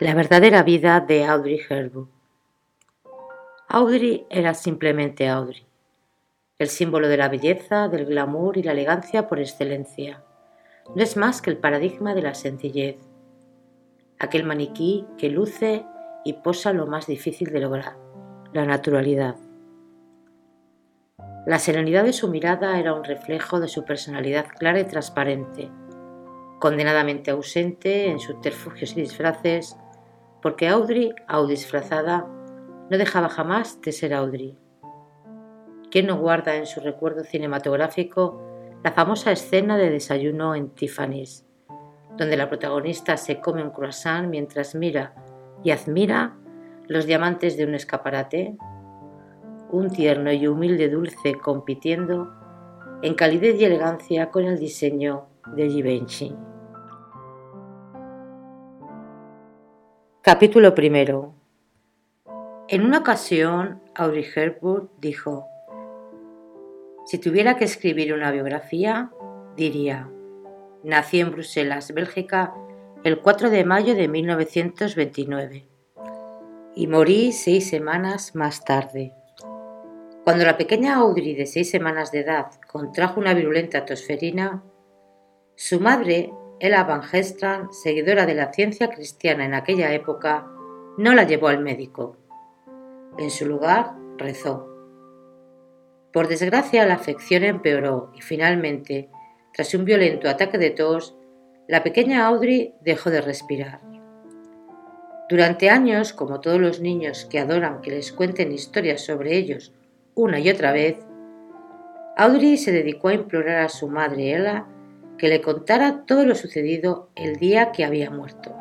La verdadera vida de Audrey Hepburn. Audrey era simplemente Audrey, el símbolo de la belleza, del glamour y la elegancia por excelencia. No es más que el paradigma de la sencillez, aquel maniquí que luce y posa lo más difícil de lograr, la naturalidad. La serenidad de su mirada era un reflejo de su personalidad clara y transparente, condenadamente ausente en subterfugios y disfraces, porque Audrey, disfrazada, no dejaba jamás de ser Audrey. ¿Quién no guarda en su recuerdo cinematográfico la famosa escena de desayuno en Tiffany's, donde la protagonista se come un croissant mientras mira y admira los diamantes de un escaparate? Un tierno y humilde dulce compitiendo en calidez y elegancia con el diseño de Givenchy. Capítulo primero. En una ocasión, Audrey Hepburn dijo, si tuviera que escribir una biografía, diría, nací en Bruselas, Bélgica, el 4 de mayo de 1929 y morí seis semanas más tarde. Cuando la pequeña Audrey de seis semanas de edad contrajo una virulenta tosferina, su madre Ella Van Gestran, seguidora de la ciencia cristiana en aquella época, no la llevó al médico. En su lugar, rezó. Por desgracia, la afección empeoró y finalmente, tras un violento ataque de tos, la pequeña Audrey dejó de respirar. Durante años, como todos los niños que adoran que les cuenten historias sobre ellos una y otra vez, Audrey se dedicó a implorar a su madre Ella que le contara todo lo sucedido el día que había muerto.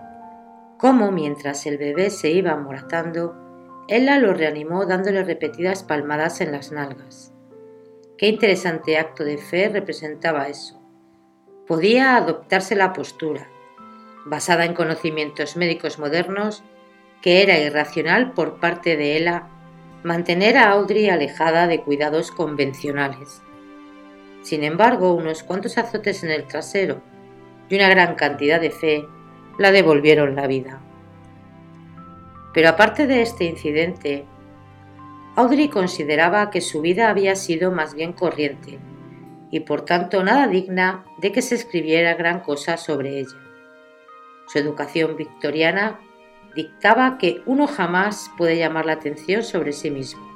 Cómo, mientras el bebé se iba amoratando, Ella lo reanimó dándole repetidas palmadas en las nalgas. Qué interesante acto de fe representaba eso. Podía adoptarse la postura, basada en conocimientos médicos modernos, que era irracional por parte de Ella mantener a Audrey alejada de cuidados convencionales. Sin embargo, unos cuantos azotes en el trasero y una gran cantidad de fe la devolvieron la vida. Pero aparte de este incidente, Audrey consideraba que su vida había sido más bien corriente y por tanto nada digna de que se escribiera gran cosa sobre ella. Su educación victoriana dictaba que uno jamás puede llamar la atención sobre sí mismo.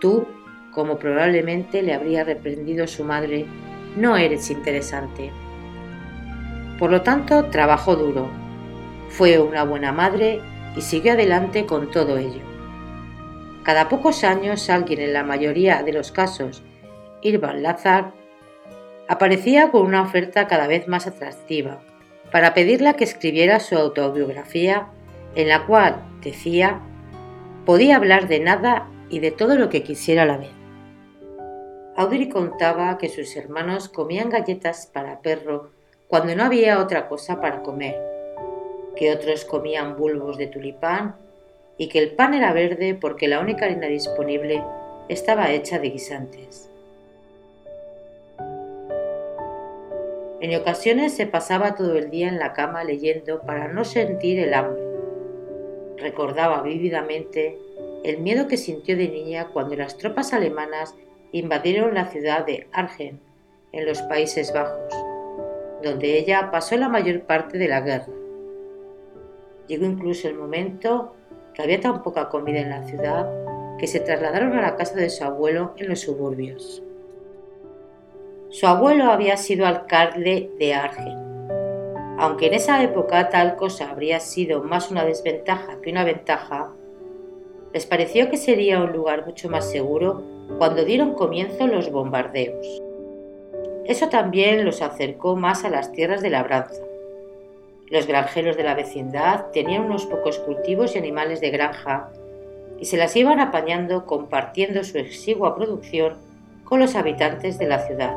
Tú como probablemente le habría reprendido su madre, no eres interesante. Por lo tanto, trabajó duro, fue una buena madre y siguió adelante con todo ello. Cada pocos años alguien, en la mayoría de los casos, Irvan Lazar, aparecía con una oferta cada vez más atractiva para pedirle que escribiera su autobiografía en la cual, decía, podía hablar de nada y de todo lo que quisiera a la vez. Audrey contaba que sus hermanos comían galletas para perro cuando no había otra cosa para comer, que otros comían bulbos de tulipán y que el pan era verde porque la única harina disponible estaba hecha de guisantes. En ocasiones se pasaba todo el día en la cama leyendo para no sentir el hambre. Recordaba vívidamente el miedo que sintió de niña cuando las tropas alemanas invadieron la ciudad de Argen, en los Países Bajos, donde ella pasó la mayor parte de la guerra. Llegó incluso el momento que había tan poca comida en la ciudad que se trasladaron a la casa de su abuelo en los suburbios. Su abuelo había sido alcalde de Argen. Aunque en esa época tal cosa habría sido más una desventaja que una ventaja, les pareció que sería un lugar mucho más seguro cuando dieron comienzo los bombardeos. Eso también los acercó más a las tierras de labranza. Los granjeros de la vecindad tenían unos pocos cultivos y animales de granja y se las iban apañando compartiendo su exigua producción con los habitantes de la ciudad.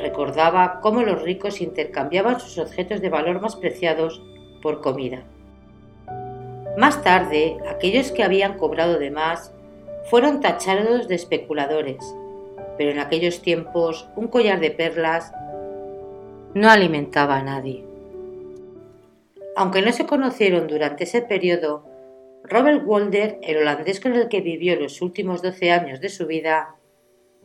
Recordaba cómo los ricos intercambiaban sus objetos de valor más preciados por comida. Más tarde, aquellos que habían cobrado de más fueron tachados de especuladores, pero en aquellos tiempos un collar de perlas no alimentaba a nadie. Aunque no se conocieron durante ese periodo, Robert Walder, el holandés con el que vivió los últimos 12 años de su vida,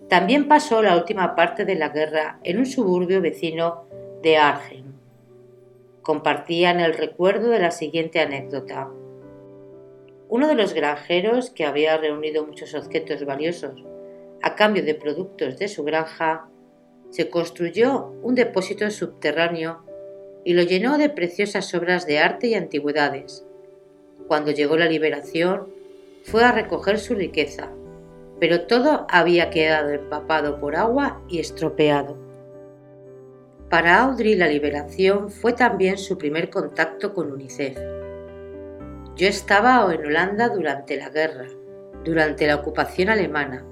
también pasó la última parte de la guerra en un suburbio vecino de Arnhem. Compartían el recuerdo de la siguiente anécdota. Uno de los granjeros, que había reunido muchos objetos valiosos a cambio de productos de su granja, se construyó un depósito subterráneo y lo llenó de preciosas obras de arte y antigüedades. Cuando llegó la liberación, fue a recoger su riqueza, pero todo había quedado empapado por agua y estropeado. Para Audrey la liberación fue también su primer contacto con UNICEF. Yo estaba en Holanda durante la guerra, durante la ocupación alemana,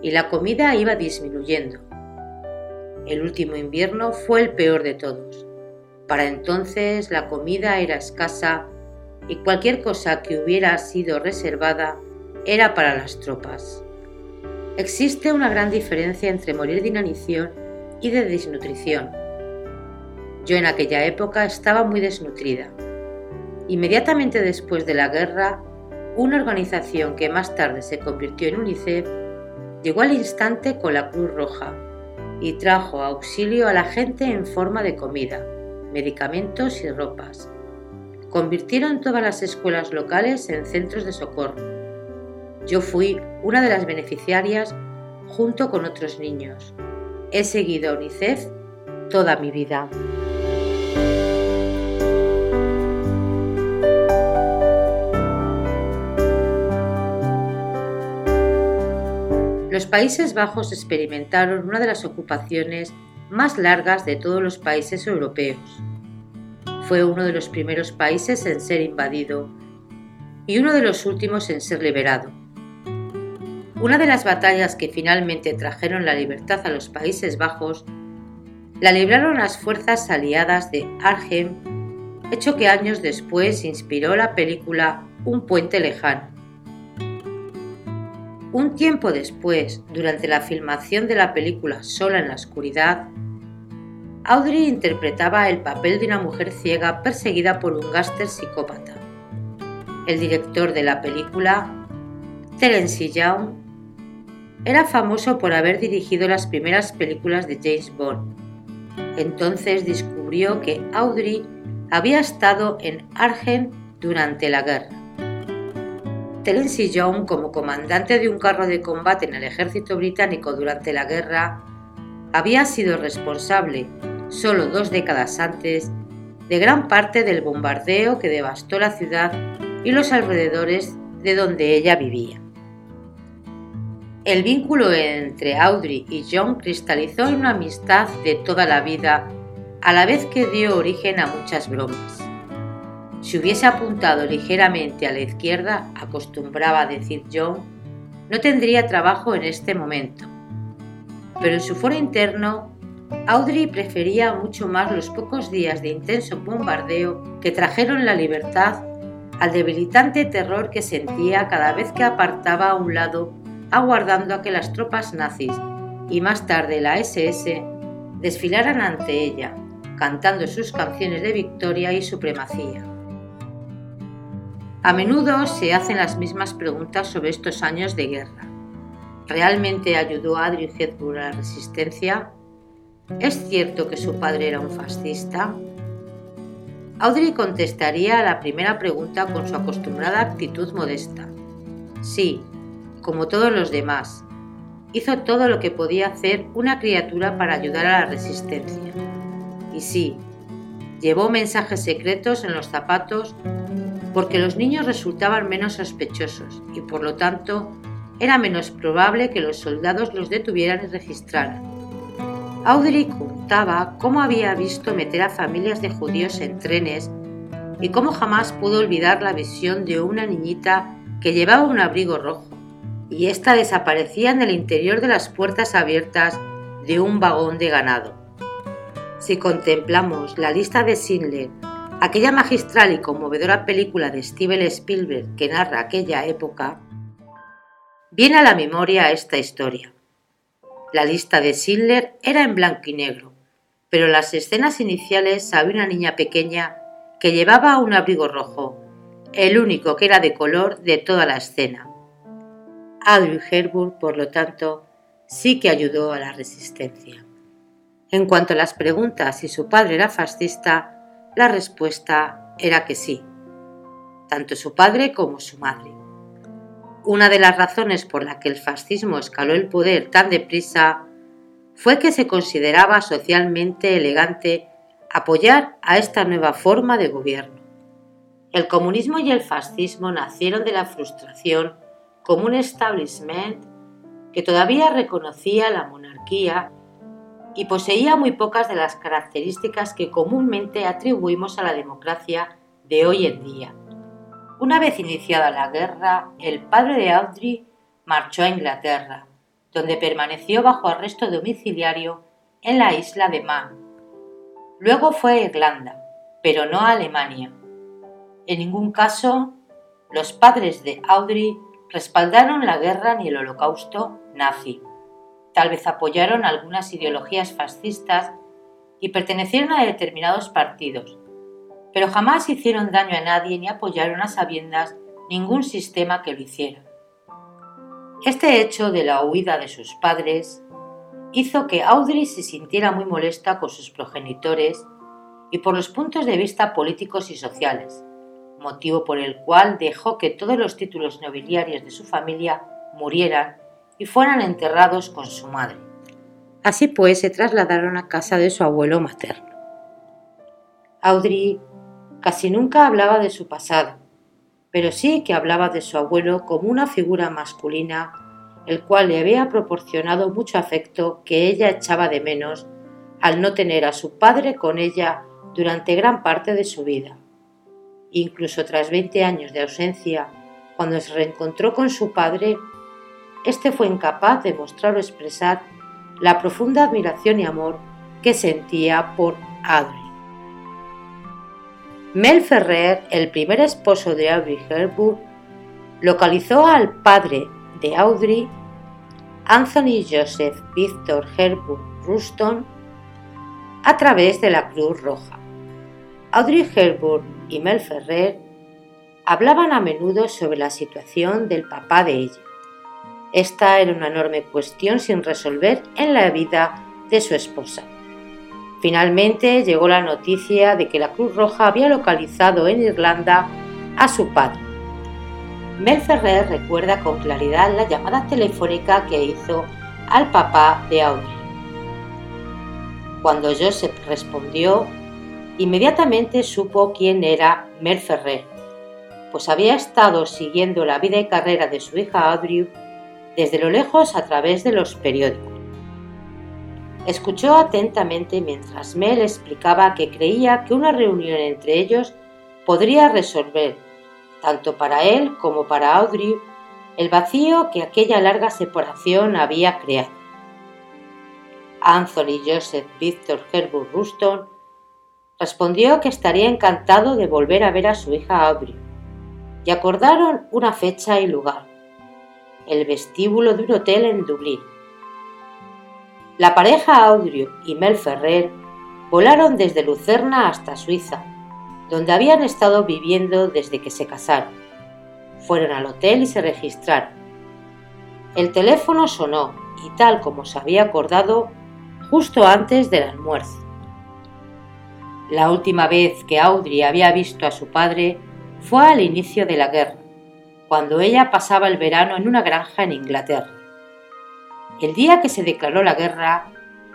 y la comida iba disminuyendo. El último invierno fue el peor de todos. Para entonces la comida era escasa y cualquier cosa que hubiera sido reservada era para las tropas. Existe una gran diferencia entre morir de inanición y de desnutrición. Yo en aquella época estaba muy desnutrida. Inmediatamente después de la guerra, una organización que más tarde se convirtió en UNICEF llegó al instante con la Cruz Roja y trajo auxilio a la gente en forma de comida, medicamentos y ropas. Convirtieron todas las escuelas locales en centros de socorro. Yo fui una de las beneficiarias junto con otros niños. He seguido a UNICEF toda mi vida. Los Países Bajos experimentaron una de las ocupaciones más largas de todos los países europeos. Fue uno de los primeros países en ser invadido y uno de los últimos en ser liberado. Una de las batallas que finalmente trajeron la libertad a los Países Bajos la libraron las fuerzas aliadas de Arnhem, hecho que años después inspiró la película Un puente lejano. Un tiempo después, durante la filmación de la película Sola en la Oscuridad, Audrey interpretaba el papel de una mujer ciega perseguida por un gáster psicópata. El director de la película, Terence Young, era famoso por haber dirigido las primeras películas de James Bond. Entonces descubrió que Audrey había estado en Argen durante la guerra. Terence Young, como comandante de un carro de combate en el ejército británico durante la guerra, había sido responsable, solo dos décadas antes, de gran parte del bombardeo que devastó la ciudad y los alrededores de donde ella vivía. El vínculo entre Audrey y John cristalizó en una amistad de toda la vida, a la vez que dio origen a muchas bromas. Si hubiese apuntado ligeramente a la izquierda, acostumbraba a decir John, no tendría trabajo en este momento. Pero en su foro interno, Audrey prefería mucho más los pocos días de intenso bombardeo que trajeron la libertad al debilitante terror que sentía cada vez que apartaba a un lado aguardando a que las tropas nazis y más tarde la SS desfilaran ante ella, cantando sus canciones de victoria y supremacía. A menudo se hacen las mismas preguntas sobre estos años de guerra. ¿Realmente ayudó a Adrian Hepburn a la resistencia? ¿Es cierto que su padre era un fascista? Audrey contestaría a la primera pregunta con su acostumbrada actitud modesta. Sí, como todos los demás. Hizo todo lo que podía hacer una criatura para ayudar a la resistencia. Y sí, llevó mensajes secretos en los zapatos porque los niños resultaban menos sospechosos y por lo tanto era menos probable que los soldados los detuvieran y registraran. Audrey contaba cómo había visto meter a familias de judíos en trenes y cómo jamás pudo olvidar la visión de una niñita que llevaba un abrigo rojo y ésta desaparecía en el interior de las puertas abiertas de un vagón de ganado. Si contemplamos la lista de Schindler aquella magistral y conmovedora película de Steven Spielberg que narra aquella época, viene a la memoria esta historia. La lista de Schindler era en blanco y negro, pero en las escenas iniciales había una niña pequeña que llevaba un abrigo rojo, el único que era de color de toda la escena. Audrey Hepburn, por lo tanto, sí que ayudó a la resistencia. En cuanto a las preguntas si su padre era fascista, la respuesta era que sí, tanto su padre como su madre. Una de las razones por la que el fascismo escaló el poder tan deprisa fue que se consideraba socialmente elegante apoyar a esta nueva forma de gobierno. El comunismo y el fascismo nacieron de la frustración como un establishment que todavía reconocía la monarquía y poseía muy pocas de las características que comúnmente atribuimos a la democracia de hoy en día. Una vez iniciada la guerra, el padre de Audrey marchó a Inglaterra, donde permaneció bajo arresto domiciliario en la isla de Man. Luego fue a Irlanda, pero no a Alemania. En ningún caso, los padres de Audrey respaldaron la guerra ni el holocausto nazi. Tal vez apoyaron algunas ideologías fascistas y pertenecieron a determinados partidos, pero jamás hicieron daño a nadie ni apoyaron a sabiendas ningún sistema que lo hiciera. Este hecho de la huida de sus padres hizo que Audrey se sintiera muy molesta con sus progenitores y por los puntos de vista políticos y sociales, motivo por el cual dejó que todos los títulos nobiliarios de su familia murieran y fueran enterrados con su madre. Así pues, se trasladaron a casa de su abuelo materno. Audrey casi nunca hablaba de su pasado, pero sí que hablaba de su abuelo como una figura masculina, el cual le había proporcionado mucho afecto que ella echaba de menos al no tener a su padre con ella durante gran parte de su vida. Incluso tras 20 años de ausencia, cuando se reencontró con su padre, este fue incapaz de mostrar o expresar la profunda admiración y amor que sentía por Audrey. Mel Ferrer, el primer esposo de Audrey Hepburn, localizó al padre de Audrey, Anthony Joseph Victor Hepburn Ruston, a través de la Cruz Roja. Audrey Hepburn y Mel Ferrer hablaban a menudo sobre la situación del papá de ella. Esta era una enorme cuestión sin resolver en la vida de su esposa. Finalmente llegó la noticia de que la Cruz Roja había localizado en Irlanda a su padre. Mel Ferrer recuerda con claridad la llamada telefónica que hizo al papá de Audrey. Cuando Joseph respondió, inmediatamente supo quién era Mel Ferrer, pues había estado siguiendo la vida y carrera de su hija Audrey desde lo lejos a través de los periódicos. Escuchó atentamente mientras Mel explicaba que creía que una reunión entre ellos podría resolver, tanto para él como para Audrey, el vacío que aquella larga separación había creado. Anthony Joseph Victor Herbert Ruston respondió que estaría encantado de volver a ver a su hija Audrey, y acordaron una fecha y lugar el vestíbulo de un hotel en Dublín. La pareja Audrey y Mel Ferrer volaron desde Lucerna hasta Suiza, donde habían estado viviendo desde que se casaron. Fueron al hotel y se registraron. El teléfono sonó y tal como se había acordado, justo antes del almuerzo. La última vez que Audrey había visto a su padre fue al inicio de la guerra cuando ella pasaba el verano en una granja en Inglaterra. El día que se declaró la guerra,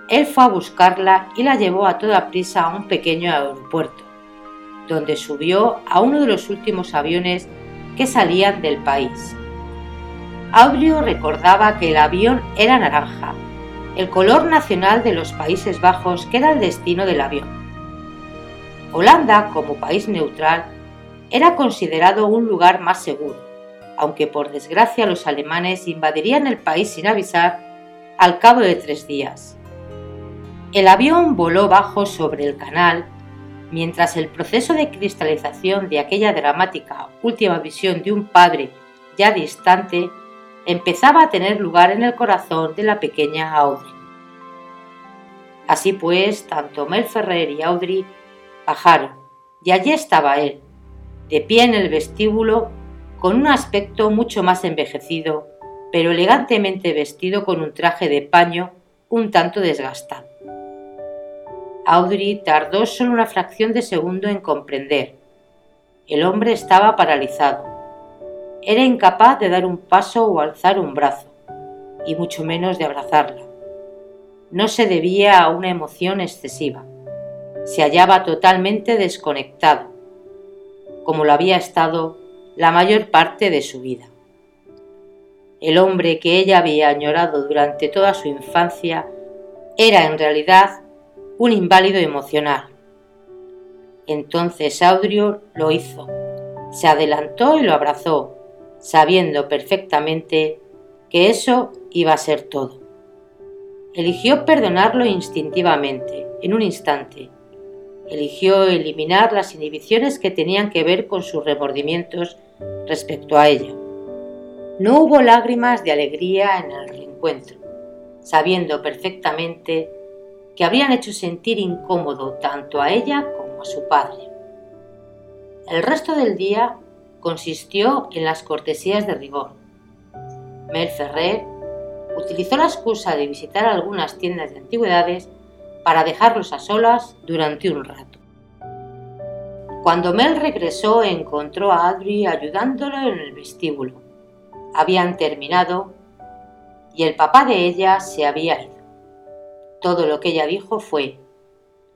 él fue a buscarla y la llevó a toda prisa a un pequeño aeropuerto, donde subió a uno de los últimos aviones que salían del país. Audrey recordaba que el avión era naranja, el color nacional de los Países Bajos que era el destino del avión. Holanda, como país neutral, era considerado un lugar más seguro aunque por desgracia los alemanes invadirían el país sin avisar al cabo de tres días. El avión voló bajo sobre el canal mientras el proceso de cristalización de aquella dramática última visión de un padre ya distante empezaba a tener lugar en el corazón de la pequeña Audrey. Así pues, tanto Mel Ferrer y Audrey bajaron, y allí estaba él, de pie en el vestíbulo, con un aspecto mucho más envejecido, pero elegantemente vestido con un traje de paño un tanto desgastado. Audrey tardó solo una fracción de segundo en comprender. El hombre estaba paralizado. Era incapaz de dar un paso o alzar un brazo, y mucho menos de abrazarla. No se debía a una emoción excesiva. Se hallaba totalmente desconectado, como lo había estado la mayor parte de su vida. El hombre que ella había añorado durante toda su infancia era en realidad un inválido emocional. Entonces Audrio lo hizo, se adelantó y lo abrazó, sabiendo perfectamente que eso iba a ser todo. Eligió perdonarlo instintivamente, en un instante. Eligió eliminar las inhibiciones que tenían que ver con sus remordimientos respecto a ella. No hubo lágrimas de alegría en el reencuentro, sabiendo perfectamente que habrían hecho sentir incómodo tanto a ella como a su padre. El resto del día consistió en las cortesías de rigor. Mel Ferrer utilizó la excusa de visitar algunas tiendas de antigüedades para dejarlos a solas durante un rato. Cuando Mel regresó encontró a Adri ayudándolo en el vestíbulo habían terminado y el papá de ella se había ido. Todo lo que ella dijo fue,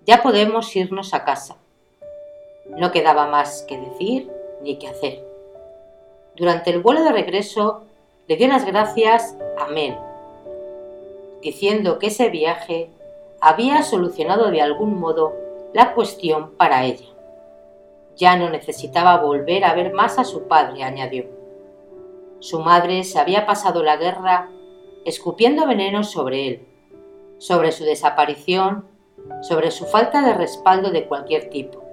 ya podemos irnos a casa. No quedaba más que decir ni que hacer. Durante el vuelo de regreso le dio las gracias a Mel, diciendo que ese viaje había solucionado de algún modo la cuestión para ella. Ya no necesitaba volver a ver más a su padre, añadió. Su madre se había pasado la guerra escupiendo veneno sobre él, sobre su desaparición, sobre su falta de respaldo de cualquier tipo.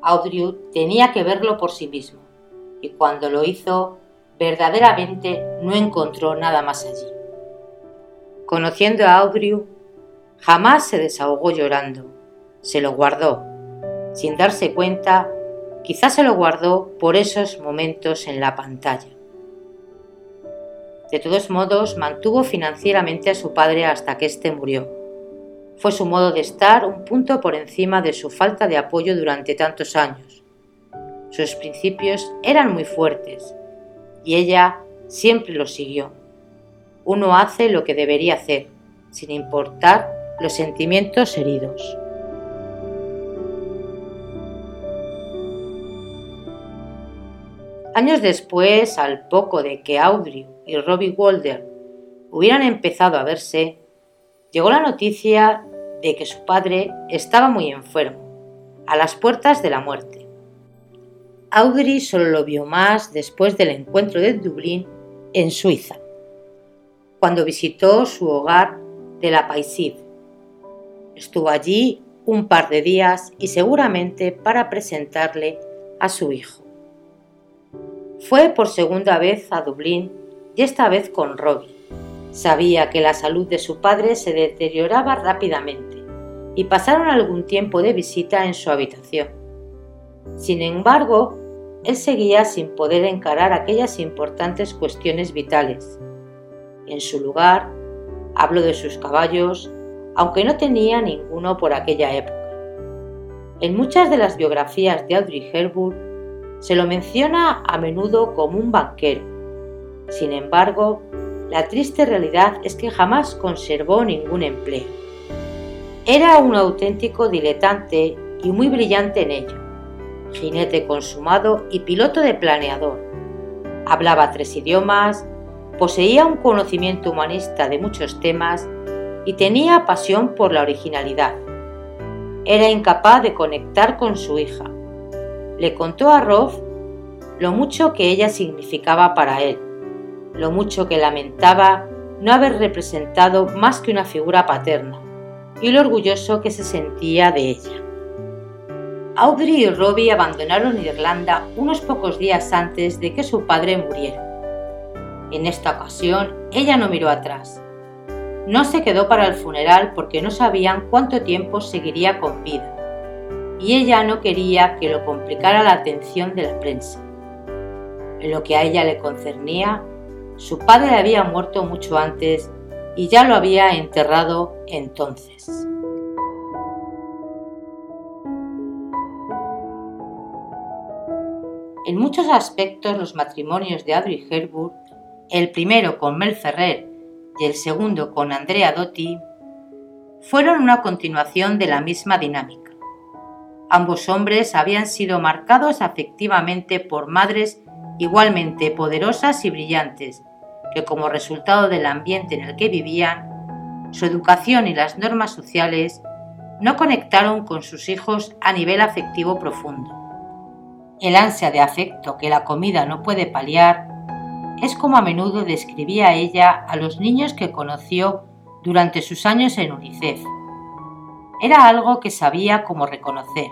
Audrey tenía que verlo por sí mismo, y cuando lo hizo, verdaderamente no encontró nada más allí. Conociendo a Audrey, jamás se desahogó llorando, se lo guardó. Sin darse cuenta, quizás se lo guardó por esos momentos en la pantalla. De todos modos, mantuvo financieramente a su padre hasta que éste murió. Fue su modo de estar un punto por encima de su falta de apoyo durante tantos años. Sus principios eran muy fuertes y ella siempre los siguió. Uno hace lo que debería hacer, sin importar los sentimientos heridos. Años después, al poco de que Audrey y Robbie Walder hubieran empezado a verse, llegó la noticia de que su padre estaba muy enfermo, a las puertas de la muerte. Audrey solo lo vio más después del encuentro de Dublín en Suiza, cuando visitó su hogar de la Paisiv. Estuvo allí un par de días y seguramente para presentarle a su hijo. Fue por segunda vez a Dublín y esta vez con Robbie. Sabía que la salud de su padre se deterioraba rápidamente y pasaron algún tiempo de visita en su habitación. Sin embargo, él seguía sin poder encarar aquellas importantes cuestiones vitales. En su lugar, habló de sus caballos, aunque no tenía ninguno por aquella época. En muchas de las biografías de Audrey Hepburn se lo menciona a menudo como un banquero. Sin embargo, la triste realidad es que jamás conservó ningún empleo. Era un auténtico diletante y muy brillante en ello. Jinete consumado y piloto de planeador. Hablaba tres idiomas, poseía un conocimiento humanista de muchos temas y tenía pasión por la originalidad. Era incapaz de conectar con su hija, le contó a Rolf lo mucho que ella significaba para él, lo mucho que lamentaba no haber representado más que una figura paterna y lo orgulloso que se sentía de ella. Audrey y Robbie abandonaron Irlanda unos pocos días antes de que su padre muriera. En esta ocasión, ella no miró atrás. No se quedó para el funeral porque no sabían cuánto tiempo seguiría con vida y ella no quería que lo complicara la atención de la prensa. En lo que a ella le concernía, su padre había muerto mucho antes y ya lo había enterrado entonces. En muchos aspectos los matrimonios de Audrey Hepburn, el primero con Mel Ferrer y el segundo con Andrea Dotti, fueron una continuación de la misma dinámica. Ambos hombres habían sido marcados afectivamente por madres igualmente poderosas y brillantes, que como resultado del ambiente en el que vivían, su educación y las normas sociales no conectaron con sus hijos a nivel afectivo profundo. El ansia de afecto que la comida no puede paliar es como a menudo describía ella a los niños que conoció durante sus años en UNICEF. Era algo que sabía cómo reconocer.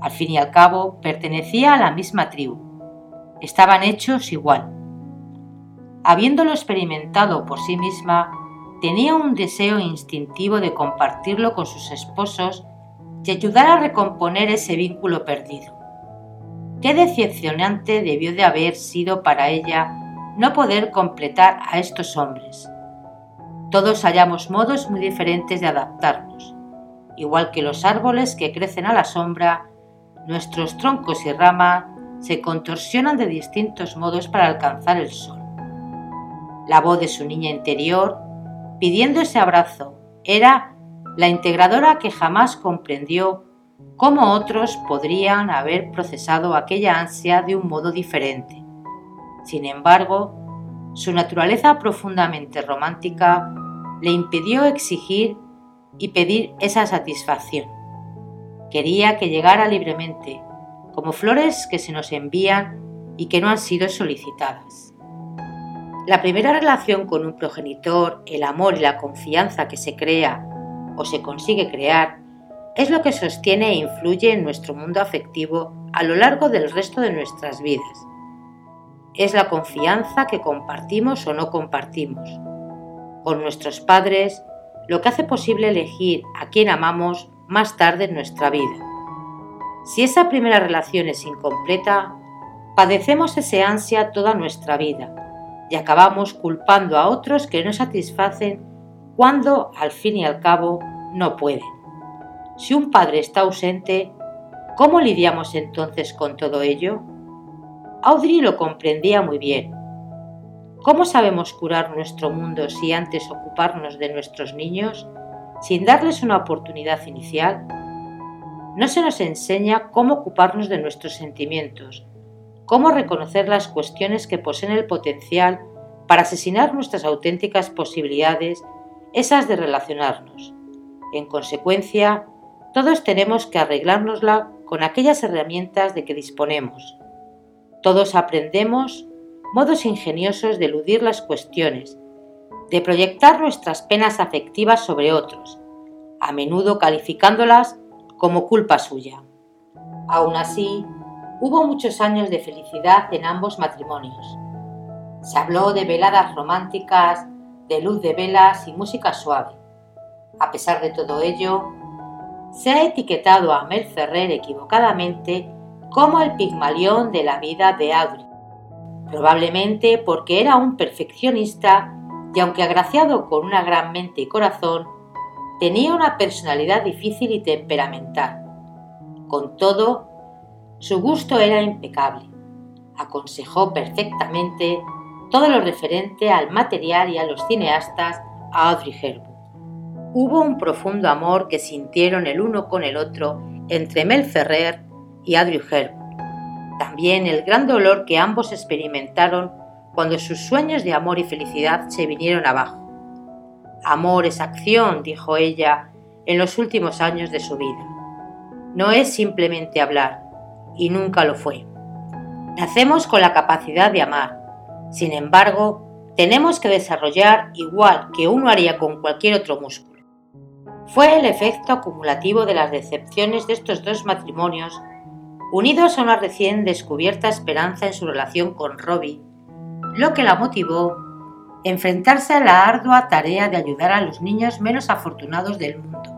Al fin y al cabo, pertenecía a la misma tribu. Estaban hechos igual. Habiéndolo experimentado por sí misma, tenía un deseo instintivo de compartirlo con sus esposos y ayudar a recomponer ese vínculo perdido. Qué decepcionante debió de haber sido para ella no poder completar a estos hombres. Todos hallamos modos muy diferentes de adaptarnos. Igual que los árboles que crecen a la sombra, nuestros troncos y ramas se contorsionan de distintos modos para alcanzar el sol. La voz de su niña interior, pidiendo ese abrazo, era la integradora que jamás comprendió cómo otros podrían haber procesado aquella ansia de un modo diferente. Sin embargo, su naturaleza profundamente romántica le impidió exigir y pedir esa satisfacción. Quería que llegara libremente, como flores que se nos envían y que no han sido solicitadas. La primera relación con un progenitor, el amor y la confianza que se crea o se consigue crear, es lo que sostiene e influye en nuestro mundo afectivo a lo largo del resto de nuestras vidas. Es la confianza que compartimos o no compartimos. Con nuestros padres, lo que hace posible elegir a quien amamos más tarde en nuestra vida. Si esa primera relación es incompleta, padecemos ese ansia toda nuestra vida y acabamos culpando a otros que no satisfacen cuando, al fin y al cabo, no pueden. Si un padre está ausente, ¿cómo lidiamos entonces con todo ello? Audrey lo comprendía muy bien. ¿Cómo sabemos curar nuestro mundo si antes ocuparnos de nuestros niños, sin darles una oportunidad inicial? No se nos enseña cómo ocuparnos de nuestros sentimientos, cómo reconocer las cuestiones que poseen el potencial para asesinar nuestras auténticas posibilidades, esas de relacionarnos. En consecuencia, todos tenemos que arreglárnosla con aquellas herramientas de que disponemos. Todos aprendemos modos ingeniosos de eludir las cuestiones, de proyectar nuestras penas afectivas sobre otros, a menudo calificándolas como culpa suya. Aún así, hubo muchos años de felicidad en ambos matrimonios. Se habló de veladas románticas, de luz de velas y música suave. A pesar de todo ello, se ha etiquetado a Mel Ferrer equivocadamente como el pigmalión de la vida de Audrey, probablemente porque era un perfeccionista y aunque agraciado con una gran mente y corazón, tenía una personalidad difícil y temperamental. Con todo, su gusto era impecable. Aconsejó perfectamente todo lo referente al material y a los cineastas a Audrey Hepburn. Hubo un profundo amor que sintieron el uno con el otro entre Mel Ferrer y Audrey Hepburn. También el gran dolor que ambos experimentaron cuando sus sueños de amor y felicidad se vinieron abajo. Amor es acción, dijo ella, en los últimos años de su vida. No es simplemente hablar, y nunca lo fue. Nacemos con la capacidad de amar. Sin embargo, tenemos que desarrollar igual que uno haría con cualquier otro músculo fue el efecto acumulativo de las decepciones de estos dos matrimonios, unidos a una recién descubierta esperanza en su relación con Robbie, lo que la motivó a enfrentarse a la ardua tarea de ayudar a los niños menos afortunados del mundo.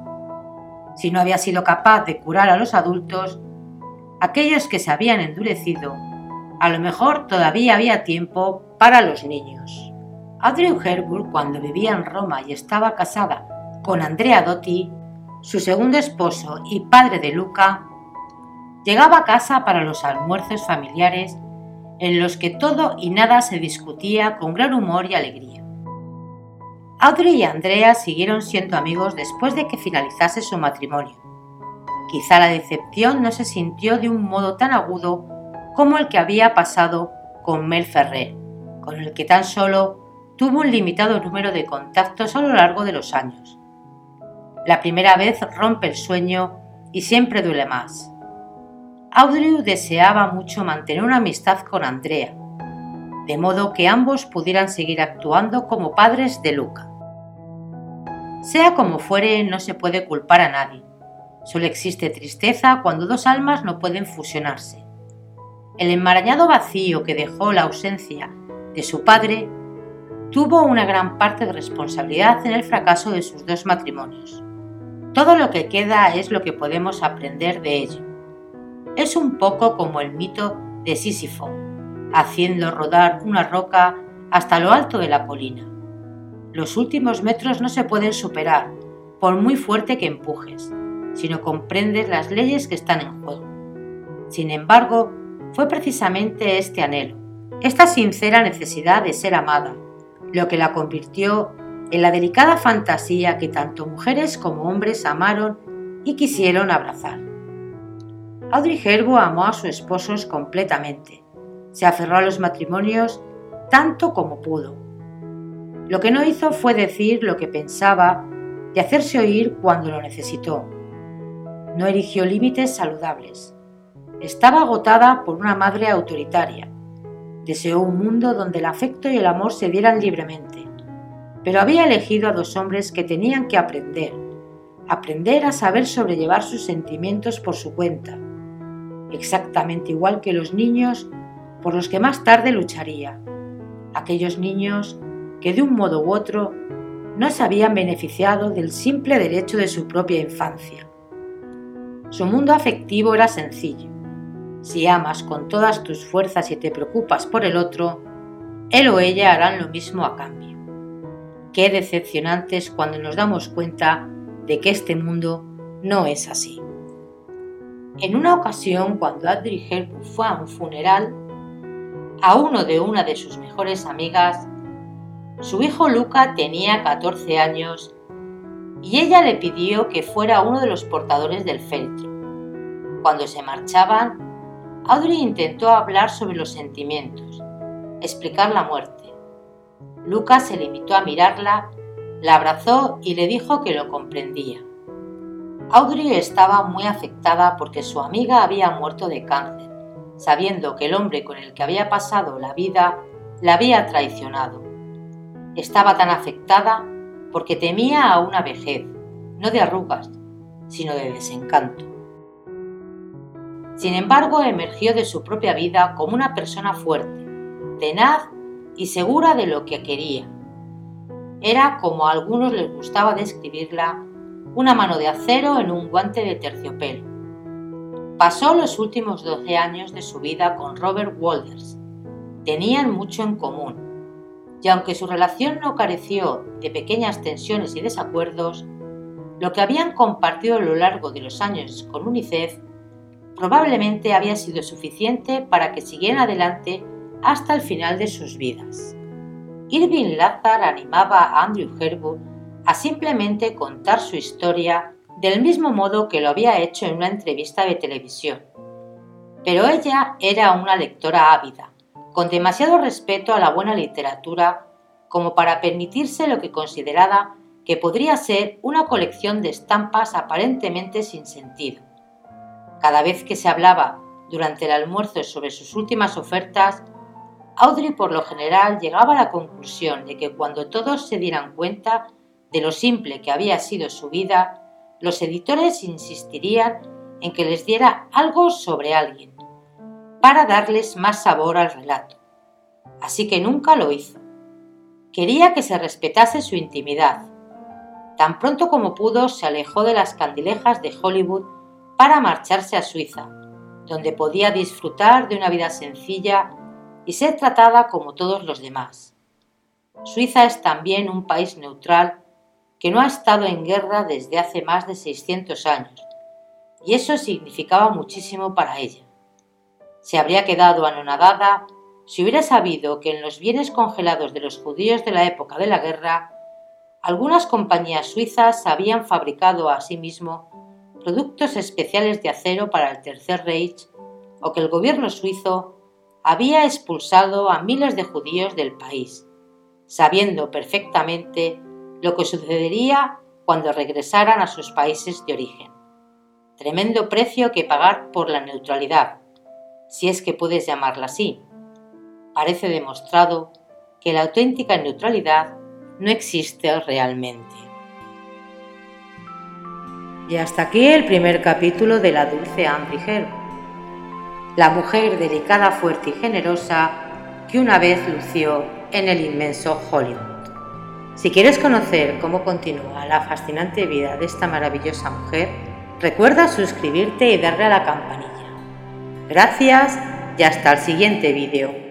Si no había sido capaz de curar a los adultos, aquellos que se habían endurecido, a lo mejor todavía había tiempo para los niños. Audrey Hepburn, cuando vivía en Roma y estaba casada con Andrea Dotti, su segundo esposo y padre de Luca, llegaba a casa para los almuerzos familiares en los que todo y nada se discutía con gran humor y alegría. Audrey y Andrea siguieron siendo amigos después de que finalizase su matrimonio. Quizá la decepción no se sintió de un modo tan agudo como el que había pasado con Mel Ferrer, con el que tan solo tuvo un limitado número de contactos a lo largo de los años. La primera vez rompe el sueño y siempre duele más. Audrey deseaba mucho mantener una amistad con Andrea, de modo que ambos pudieran seguir actuando como padres de Luca. Sea como fuere, no se puede culpar a nadie. Solo existe tristeza cuando dos almas no pueden fusionarse. El enmarañado vacío que dejó la ausencia de su padre tuvo una gran parte de responsabilidad en el fracaso de sus dos matrimonios. Todo lo que queda es lo que podemos aprender de ello. Es un poco como el mito de Sísifo, haciendo rodar una roca hasta lo alto de la colina. Los últimos metros no se pueden superar, por muy fuerte que empujes, si no comprendes las leyes que están en juego. Sin embargo, fue precisamente este anhelo, esta sincera necesidad de ser amada, lo que la convirtió en la delicada fantasía que tanto mujeres como hombres amaron y quisieron abrazar. Audrey Hepburn amó a sus esposos completamente. Se aferró a los matrimonios tanto como pudo. Lo que no hizo fue decir lo que pensaba y hacerse oír cuando lo necesitó. No erigió límites saludables. Estaba agotada por una madre autoritaria. Deseó un mundo donde el afecto y el amor se dieran libremente pero había elegido a dos hombres que tenían que aprender, aprender a saber sobrellevar sus sentimientos por su cuenta, exactamente igual que los niños por los que más tarde lucharía, aquellos niños que de un modo u otro no se habían beneficiado del simple derecho de su propia infancia. Su mundo afectivo era sencillo. Si amas con todas tus fuerzas y te preocupas por el otro, él o ella harán lo mismo a cambio. Qué decepcionante es cuando nos damos cuenta de que este mundo no es así. En una ocasión, cuando Audrey Hepburn fue a un funeral, a uno de una de sus mejores amigas, su hijo Luca tenía 14 años y ella le pidió que fuera uno de los portadores del féretro. Cuando se marchaban, Audrey intentó hablar sobre los sentimientos, explicar la muerte Lucas se limitó a mirarla, la abrazó y le dijo que lo comprendía. Audrey estaba muy afectada porque su amiga había muerto de cáncer, sabiendo que el hombre con el que había pasado la vida la había traicionado. Estaba tan afectada porque temía a una vejez, no de arrugas, sino de desencanto. Sin embargo, emergió de su propia vida como una persona fuerte, tenaz y segura de lo que quería. Era, como a algunos les gustaba describirla, una mano de acero en un guante de terciopelo. Pasó los últimos 12 años de su vida con Robert Walters. Tenían mucho en común, y aunque su relación no careció de pequeñas tensiones y desacuerdos, lo que habían compartido a lo largo de los años con UNICEF probablemente había sido suficiente para que siguieran adelante hasta el final de sus vidas. Irving Lazar animaba a Andrew Hepburn a simplemente contar su historia del mismo modo que lo había hecho en una entrevista de televisión. Pero ella era una lectora ávida, con demasiado respeto a la buena literatura como para permitirse lo que consideraba que podría ser una colección de estampas aparentemente sin sentido. Cada vez que se hablaba durante el almuerzo sobre sus últimas ofertas, Audrey por lo general llegaba a la conclusión de que cuando todos se dieran cuenta de lo simple que había sido su vida, los editores insistirían en que les diera algo sobre alguien, para darles más sabor al relato. Así que nunca lo hizo. Quería que se respetase su intimidad. Tan pronto como pudo, se alejó de las candilejas de Hollywood para marcharse a Suiza, donde podía disfrutar de una vida sencilla y ser tratada como todos los demás. Suiza es también un país neutral que no ha estado en guerra desde hace más de 600 años, y eso significaba muchísimo para ella. Se habría quedado anonadada si hubiera sabido que en los bienes congelados de los judíos de la época de la guerra, algunas compañías suizas habían fabricado a sí productos especiales de acero para el Tercer Reich o que el gobierno suizo había expulsado a miles de judíos del país, sabiendo perfectamente lo que sucedería cuando regresaran a sus países de origen. Tremendo precio que pagar por la neutralidad, si es que puedes llamarla así, parece demostrado que la auténtica neutralidad no existe realmente. Y hasta aquí el primer capítulo de La Dulce Ambriger, la mujer delicada, fuerte y generosa que una vez lució en el inmenso Hollywood. Si quieres conocer cómo continúa la fascinante vida de esta maravillosa mujer, recuerda suscribirte y darle a la campanilla. Gracias y hasta el siguiente vídeo.